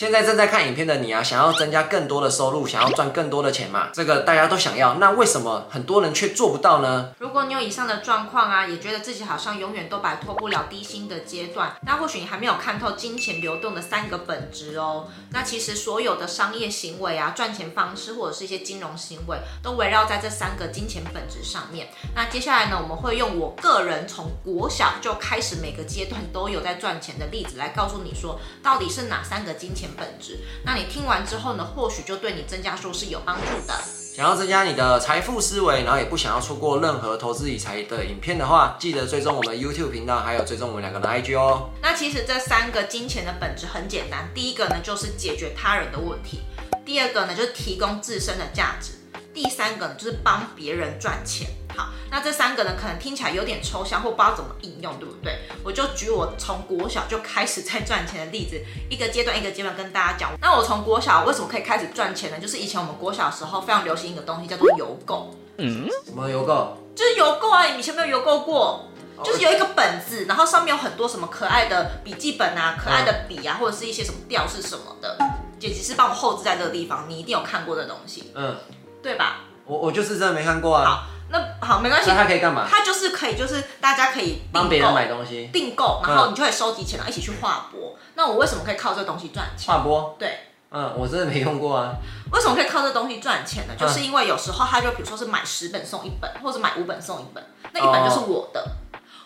现在正在看影片的你啊，想要增加更多的收入，想要赚更多的钱嘛？这个大家都想要，那为什么很多人却做不到呢？如果你有以上的状况啊，也觉得自己好像永远都摆脱不了低薪的阶段，那或许你还没有看透金钱流动的三个本质哦。那其实所有的商业行为啊，赚钱方式或者是一些金融行为，都围绕在这三个金钱本质上面。那接下来呢，我们会用我个人从国小就开始每个阶段都有在赚钱的例子来告诉你说，到底是哪三个金钱本质？那你听完之后呢，或许就对你增加收是有帮助的。想要增加你的财富思维，然后也不想要错过任何投资理财的影片的话，记得追踪我们 YouTube 频道，还有追踪我们两个的 IG 哦。那其实这三个金钱的本质很简单，第一个呢就是解决他人的问题，第二个呢就是提供自身的价值，第三个呢就是帮别人赚钱。好，那这三个呢，可能听起来有点抽象，或不知道怎么应用，对不对？我就举我从国小就开始在赚钱的例子，一个阶段一个阶段跟大家讲。那我从国小为什么可以开始赚钱呢？就是以前我们国小的时候非常流行一个东西，叫做邮购。嗯，什么邮购？就是邮购啊！你以前没有邮购过？就是有一个本子，然后上面有很多什么可爱的笔记本啊、可爱的笔啊，或者是一些什么吊饰什么的。姐姐是帮我后置在这个地方，你一定有看过的东西。嗯，对吧？我我就是真的没看过啊。好。那好，没关系。那它可以干嘛？他就是可以，就是大家可以帮别人买东西，订购，然后你就可以收集钱，然后一起去划拨。那我为什么可以靠这东西赚钱？划拨？对，嗯，我真的没用过啊。为什么可以靠这东西赚钱呢？就是因为有时候他就比如说是买十本送一本，或者买五本送一本，那一本就是我的。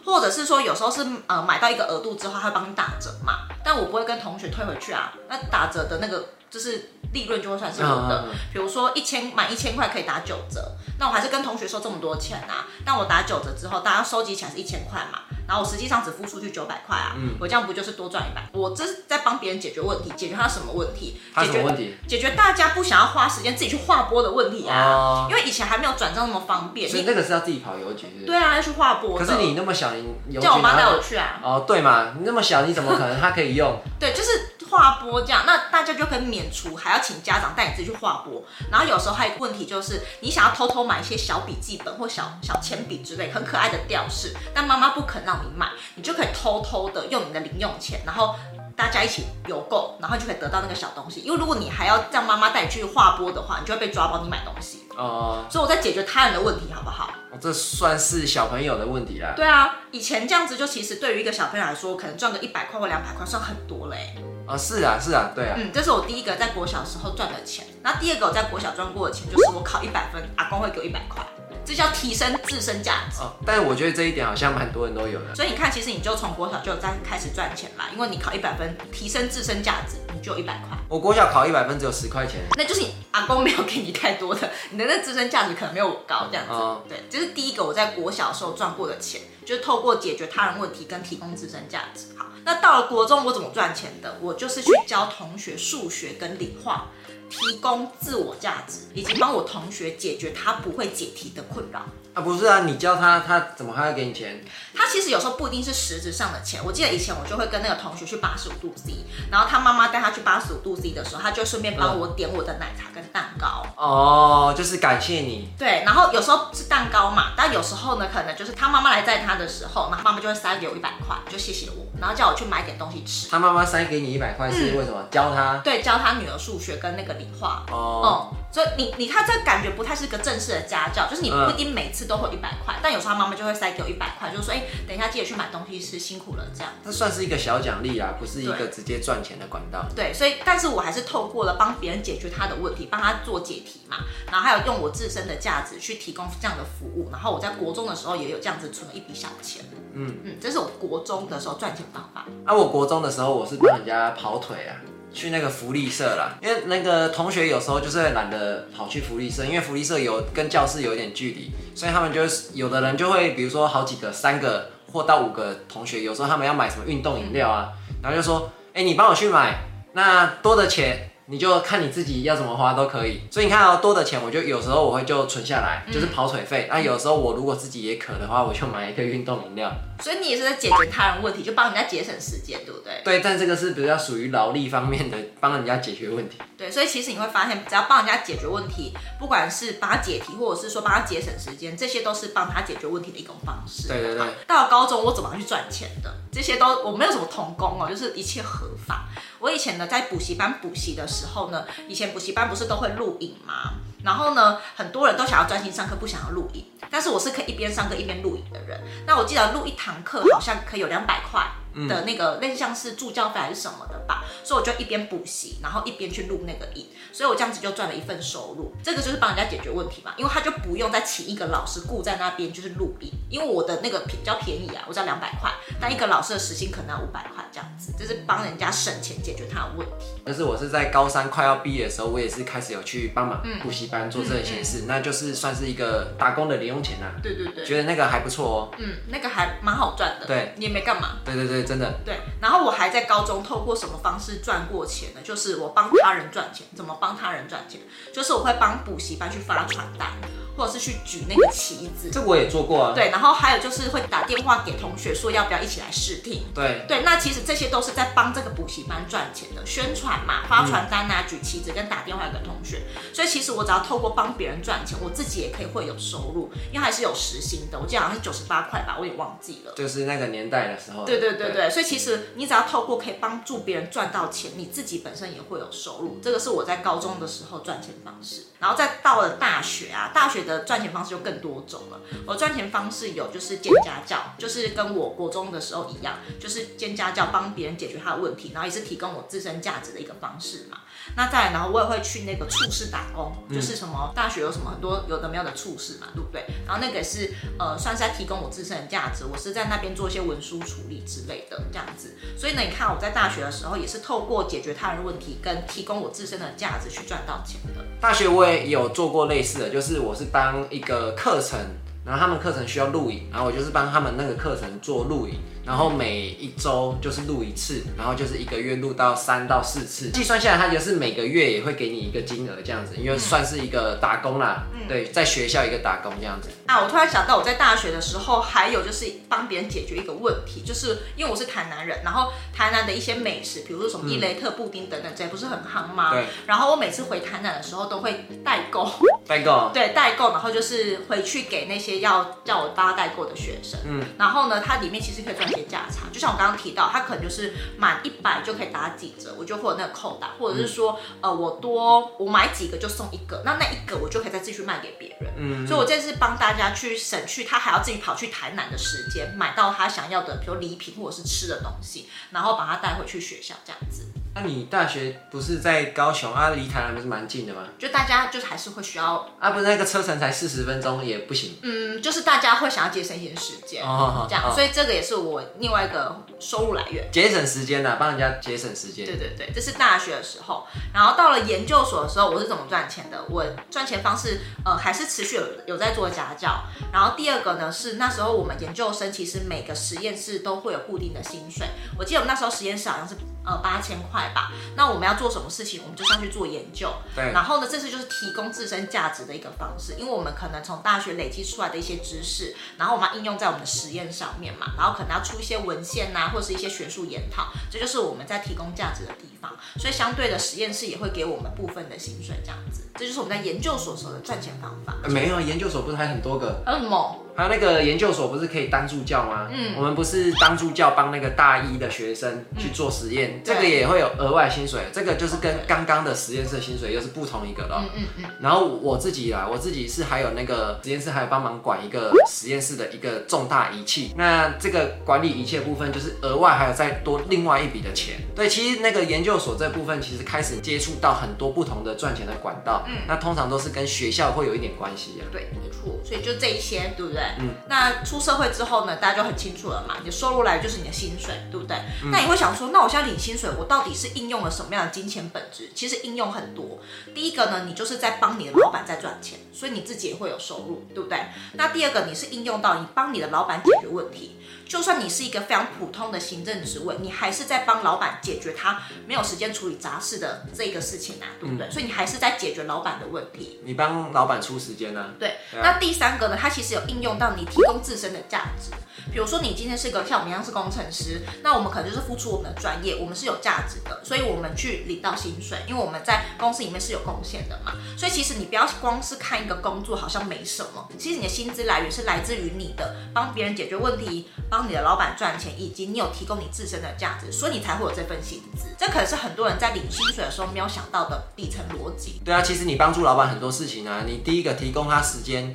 或者是说有时候是呃买到一个额度之后，他会帮你打折嘛，但我不会跟同学退回去啊。那打折的那个就是利润就会算是我的。比如说一千满一千块可以打九折。那我还是跟同学收这么多钱啊，但我打九折之后，大家收集起来是一千块嘛，然后我实际上只付出去九百块啊，嗯，我这样不就是多赚一百？我这是在帮别人解决问题，解决他什么问题？他什么问题？解决大家不想要花时间自己去划拨的问题啊，哦、因为以前还没有转账那么方便，所以那个是要自己跑邮局是是？对啊，要去划拨。可是你那么小，你叫我妈带我去啊？哦，对嘛，你那么小，你怎么可能他可以用？对，就是。划拨这样，那大家就可以免除，还要请家长带你自己去划拨。然后有时候还有一个问题就是，你想要偷偷买一些小笔记本或小小铅笔之类很可爱的吊饰，但妈妈不肯让你买，你就可以偷偷的用你的零用钱，然后。大家一起邮购，然后就可以得到那个小东西。因为如果你还要让妈妈带你去划拨的话，你就会被抓包你买东西。哦，所以我在解决他人的问题，好不好？哦，这算是小朋友的问题啦。对啊，以前这样子就其实对于一个小朋友来说，可能赚个一百块或两百块算很多嘞。哦，是啊，是啊，对啊。嗯，这是我第一个在国小时候赚的钱。那第二个我在国小赚过的钱，就是我考一百分，阿公会给我一百块。这叫提升自身价值。哦，但是我觉得这一点好像蛮多人都有的。所以你看，其实你就从国小就在开始赚钱嘛，因为你考一百分，提升自身价值，你就有一百块。我国小考一百分只有十块钱，那就是你阿公没有给你太多的，你的那自身价值可能没有我高这样子。哦，对，这是第一个我在国小的时候赚过的钱，就是透过解决他人问题跟提供自身价值。好，那到了国中我怎么赚钱的？我就是去教同学数学跟理化。提供自我价值，以及帮我同学解决他不会解题的困扰啊！不是啊，你教他，他怎么还要给你钱？他其实有时候不一定是实质上的钱。我记得以前我就会跟那个同学去八十五度 C，然后他妈妈带他去八十五度 C 的时候，他就顺便帮我点我的奶茶跟蛋糕。哦，就是感谢你。对，然后有时候是蛋糕嘛，但有时候呢，可能就是他妈妈来载他的时候，然后妈妈就会塞给我一百块，就谢谢我，然后叫我去买点东西吃。他妈妈塞给你一百块是为什么？嗯、教他？对，教他女儿数学跟那个理化。哦。嗯所以你你看这感觉不太是个正式的家教，就是你不一定每次都会有一百块，但有时候他妈妈就会塞给我一百块，就是说，哎、欸，等一下记得去买东西吃，辛苦了这样。这算是一个小奖励啊，不是一个直接赚钱的管道。对，所以但是我还是透过了帮别人解决他的问题，帮他做解题嘛，然后还有用我自身的价值去提供这样的服务，然后我在国中的时候也有这样子存了一笔小钱。嗯嗯，这是我国中的时候赚钱方法。啊，我国中的时候我是帮人家跑腿啊。去那个福利社啦，因为那个同学有时候就是懒得跑去福利社，因为福利社有跟教室有一点距离，所以他们就是有的人就会，比如说好几个、三个或到五个同学，有时候他们要买什么运动饮料啊，然后就说，哎，你帮我去买，那多的钱。你就看你自己要怎么花都可以，所以你看啊多的钱，我就有时候我会就存下来，就是跑腿费。那、嗯啊、有时候我如果自己也渴的话，我就买一个运动饮料。所以你也是在解决他人问题，就帮人家节省时间，对不对？对，但这个是比较属于劳力方面的，帮人家解决问题。对，所以其实你会发现，只要帮人家解决问题，不管是帮他解题，或者是说帮他节省时间，这些都是帮他解决问题的一种方式。对对对。到了高中，我怎么去赚钱的？这些都我没有什么童工哦，就是一切合法。我以前呢，在补习班补习的时候呢，以前补习班不是都会录影吗？然后呢，很多人都想要专心上课，不想要录影。但是我是可以一边上课一边录影的人。那我记得录一堂课好像可以有两百块的那个，类似像是助教费还是什么的吧。所以我就一边补习，然后一边去录那个影。所以我这样子就赚了一份收入。这个就是帮人家解决问题嘛，因为他就不用再请一个老师雇在那边就是录影，因为我的那个比较便宜啊，我只要两百块，但一个老师的时薪可能要五百块这样子，就是帮人家省钱解决他的问题。但是我是在高三快要毕业的时候，我也是开始有去帮忙补习班做这些事，嗯嗯嗯、那就是算是一个打工的零用钱啊。对对对，觉得那个还不错哦。嗯，那个还蛮好赚的。对，你也没干嘛。对对对，真的。对，然后我还在高中透过什么方式赚过钱呢？就是我帮他人赚钱，怎么帮他人赚钱？就是我会帮补习班去发传单。或者是去举那个旗子，这我也做过啊。对，然后还有就是会打电话给同学说要不要一起来试听。对对，那其实这些都是在帮这个补习班赚钱的宣传嘛，发传单啊，举旗子跟打电话给同学。所以其实我只要透过帮别人赚钱，我自己也可以会有收入，因为还是有时薪的。我记得好像是九十八块吧，我也忘记了。就是那个年代的时候。对对对对，对所以其实你只要透过可以帮助别人赚到钱，你自己本身也会有收入。这个是我在高中的时候赚钱方式，然后再到了大学啊，大学的赚钱方式就。更多种了。我赚钱方式有，就是兼家教，就是跟我国中的时候一样，就是兼家教，帮别人解决他的问题，然后也是提供我自身价值的一个方式嘛。那再来，然后我也会去那个处室打工，就是什么大学有什么很多有的没有的处室嘛，对不对？然后那个也是呃，算是在提供我自身的价值，我是在那边做一些文书处理之类的这样子。所以呢，你看我在大学的时候也是透过解决他人问题跟提供我自身的价值去赚到钱的。大学我也有做过类似的，就是我是当一个课程，然后他们课程需要录影，然后我就是帮他们那个课程做录影。然后每一周就是录一次，然后就是一个月录到三到四次，计算下来，它就是每个月也会给你一个金额这样子，因为算是一个打工啦。嗯，对，在学校一个打工这样子。啊，我突然想到，我在大学的时候还有就是帮别人解决一个问题，就是因为我是台南人，然后台南的一些美食，比如说什么伊雷特布丁等等，这不是很夯吗？对。然后我每次回台南的时候都会代购。代购。对，代购，然后就是回去给那些要叫我帮他代购的学生。嗯。然后呢，它里面其实可以赚。价差，就像我刚刚提到，它可能就是满一百就可以打几折，我就会有那个扣打，或者是说，呃，我多我买几个就送一个，那那一个我就可以再继续卖给别人。嗯，所以我这次帮大家去省去他还要自己跑去台南的时间，买到他想要的，比如礼品或者是吃的东西，然后把它带回去学校这样子。那、啊、你大学不是在高雄啊？离台南不是蛮近的吗？就大家就是还是会需要啊，不是那个车程才四十分钟也不行。嗯，就是大家会想要节省一些时间，哦、这样、哦，所以这个也是我另外一个收入来源，节省时间呐，帮人家节省时间。对对对，这是大学的时候，然后到了研究所的时候，我是怎么赚钱的？我赚钱方式呃还是持续有有在做家教，然后第二个呢是那时候我们研究生其实每个实验室都会有固定的薪水，我记得我们那时候实验室好像是呃八千块吧，那我们。要做什么事情，我们就上去做研究。对，然后呢，这次就是提供自身价值的一个方式，因为我们可能从大学累积出来的一些知识，然后我们要应用在我们的实验上面嘛，然后可能要出一些文献呐、啊，或者是一些学术研讨，这就是我们在提供价值的地方。所以相对的实验室也会给我们部分的薪水，这样子，这就是我们在研究所时候的赚钱方法。没有，研究所不是还很多个？还有什么？还有那个研究所不是可以当助教吗？嗯，我们不是当助教帮那个大一的学生去做实验，嗯、这个也会有额外薪水。这个就是跟刚刚的实验室薪水又是不同一个了。嗯嗯嗯。然后我自己啦，我自己是还有那个实验室还有帮忙管一个实验室的一个重大仪器。那这个管理仪器的部分就是额外还有再多另外一笔的钱。对，其实那个研究所这部分其实开始接触到很多不同的赚钱的管道。嗯。那通常都是跟学校会有一点关系啊。对，没错。所以就这一些，对不对？嗯。那出社会之后呢，大家就很清楚了嘛，你的收入来就是你的薪水，对不对？嗯、那你会想说，那我现在领薪水，我到底是应用了什么样的金钱本质？其实应用很多。第一个呢，你就是在帮你的老板在赚钱，所以你自己也会有收入，对不对？那第二个，你是应用到你帮你的老板解决问题。就算你是一个非常普通的行政职位，你还是在帮老板解决他没有时间处理杂事的这个事情啊，对不对？嗯、所以你还是在解决老板的问题。你帮老板出时间呢、啊？对。对啊、那第三个呢？它其实有应用到你提供自身的价值。比如说，你今天是个像我们一样是工程师，那我们可能就是付出我们的专业，我们是有价值的，所以我们去领到薪水，因为我们在公司里面是有贡献的嘛。所以其实你不要光是看一个工作好像没什么，其实你的薪资来源是来自于你的帮别人解决问题，帮你的老板赚钱，以及你有提供你自身的价值，所以你才会有这份薪资。这可能是很多人在领薪水的时候没有想到的底层逻辑。对啊，其实你帮助老板很多事情啊，你第一个提供他时间，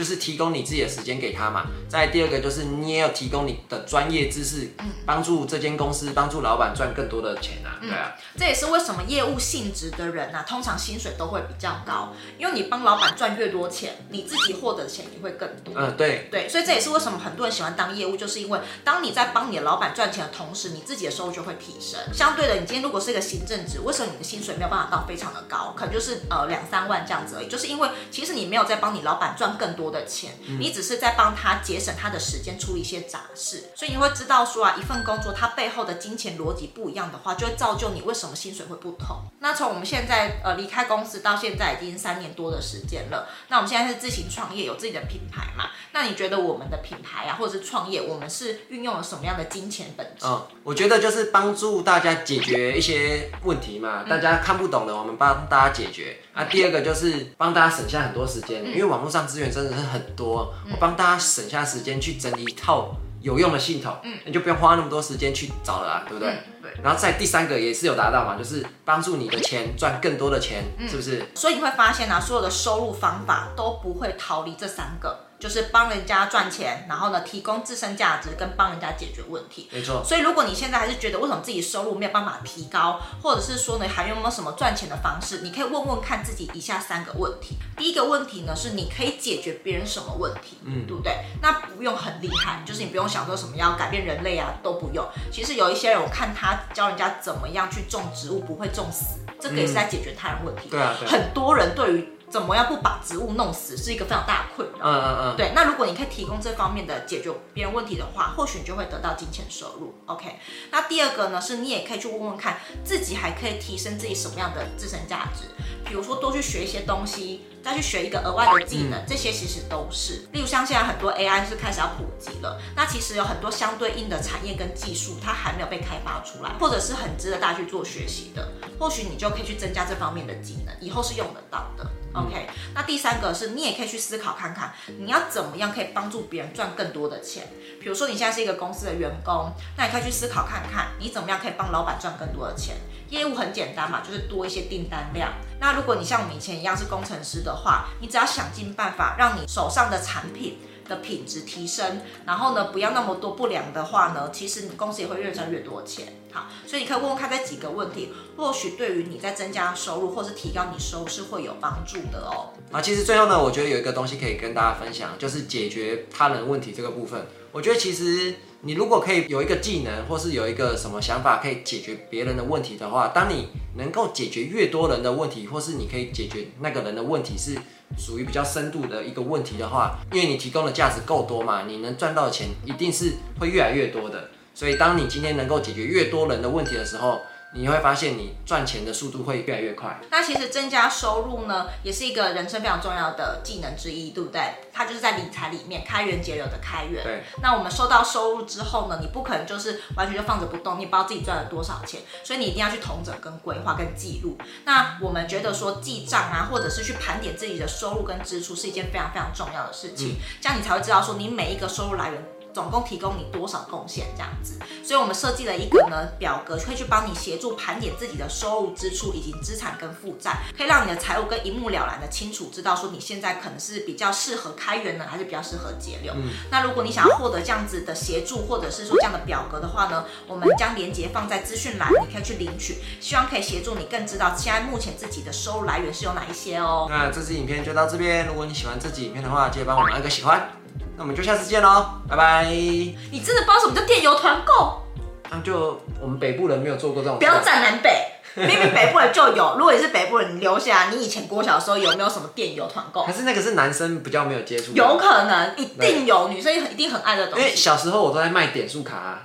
就是提供你自己的时间给他嘛。再第二个就是你也要提供你的专业知识，帮助这间公司，帮助老板赚更多的钱啊。对啊，这也是为什么业务性质的人啊，通常薪水都会比较高，因为你帮老板赚越多钱，你自己获得的钱也会更多。嗯，对对，所以这也是为什么很多人喜欢当业务，就是因为当你在帮你的老板赚钱的同时，你自己的收入就会提升。相对的，你今天如果是一个行政职，为什么你的薪水没有办法到非常的高？可能就是呃两三万这样子而已，就是因为其实你没有在帮你老板赚更多的钱，你只是在帮他节省他的时间，处理一些杂事。所以你会知道说啊，一份工作它背后的金钱逻辑不一样的话，就会造就你为什么薪水会不同。那从我们现在呃离开公司到现在已经三年多的时间了，那我们现在是自行创业，有自己的品牌嘛？那你觉得我们的品牌啊，或者是创业，我们是运用了什么样的金钱本质？嗯，我觉得就是帮助大家解决一些问题嘛，大家看不懂的，我们帮大家解决。啊，第二个就是帮大家省下很多时间，因为网络上资源真的是很多，我帮大家省下时间去整理一套有用的系统，嗯，你就不用花那么多时间去找了啊，对不对？对。然后再第三个也是有达到嘛，就是帮助你的钱赚更多的钱，是不是？所以你会发现啊，所有的收入方法都不会逃离这三个。就是帮人家赚钱，然后呢，提供自身价值跟帮人家解决问题。没错。所以如果你现在还是觉得为什么自己收入没有办法提高，或者是说呢，还有没有什么赚钱的方式，你可以问问看自己以下三个问题。第一个问题呢，是你可以解决别人什么问题？嗯，对不对？那不用很厉害，就是你不用想说什么要改变人类啊，都不用。其实有一些人，我看他教人家怎么样去种植物不会种死，这个也是在解决他人问题。对啊。很多人对于怎么样不把植物弄死是一个非常大的困扰。嗯嗯嗯。对，那如果你可以提供这方面的解决别人问题的话，或许你就会得到金钱收入。OK。那第二个呢，是你也可以去问问看自己还可以提升自己什么样的自身价值，比如说多去学一些东西，再去学一个额外的技能，这些其实都是。例如像现在很多 AI 是开始要普及了，那其实有很多相对应的产业跟技术，它还没有被开发出来，或者是很值得大家去做学习的。或许你就可以去增加这方面的技能，以后是用得到的。OK，那第三个是你也可以去思考看看，你要怎么样可以帮助别人赚更多的钱。比如说你现在是一个公司的员工，那你可以去思考看看，你怎么样可以帮老板赚更多的钱。业务很简单嘛，就是多一些订单量。那如果你像我们以前一样是工程师的话，你只要想尽办法让你手上的产品的品质提升，然后呢，不要那么多不良的话呢，其实你公司也会越赚越多钱。好，所以你可以问问看这几个问题，或许对于你在增加收入或是提高你收入是会有帮助的哦。啊，其实最后呢，我觉得有一个东西可以跟大家分享，就是解决他人问题这个部分。我觉得其实你如果可以有一个技能，或是有一个什么想法可以解决别人的问题的话，当你能够解决越多人的问题，或是你可以解决那个人的问题是属于比较深度的一个问题的话，因为你提供的价值够多嘛，你能赚到的钱一定是会越来越多的。所以，当你今天能够解决越多人的问题的时候，你会发现你赚钱的速度会越来越快。那其实增加收入呢，也是一个人生非常重要的技能之一，对不对？它就是在理财里面开源节流的开源。对。那我们收到收入之后呢，你不可能就是完全就放着不动，你不知道自己赚了多少钱，所以你一定要去统整、跟规划、跟记录。那我们觉得说记账啊，或者是去盘点自己的收入跟支出，是一件非常非常重要的事情。嗯。这样你才会知道说你每一个收入来源。总共提供你多少贡献这样子，所以我们设计了一个呢表格，可以去帮你协助盘点自己的收入、支出以及资产跟负债，可以让你的财务更一目了然的清楚知道说你现在可能是比较适合开源呢，还是比较适合节流。嗯。那如果你想要获得这样子的协助，或者是说这样的表格的话呢，我们将链接放在资讯栏，你可以去领取，希望可以协助你更知道现在目前自己的收入来源是有哪一些哦。那这支影片就到这边，如果你喜欢这支影片的话，记得帮我们按个喜欢。那我们就下次见喽，拜拜。你真的不知道什么叫电邮团购？那就我们北部人没有做过这种。不要站南北，明明北部人就有。如果你是北部人，你留下你以前国小的时候有没有什么电邮团购？还是那个是男生比较没有接触？有可能，一定有，女生一定很爱的东西。因为小时候我都在卖点数卡啊，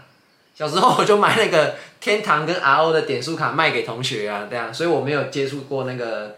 小时候我就买那个天堂跟 RO 的点数卡卖给同学啊，这样，所以我没有接触过那个。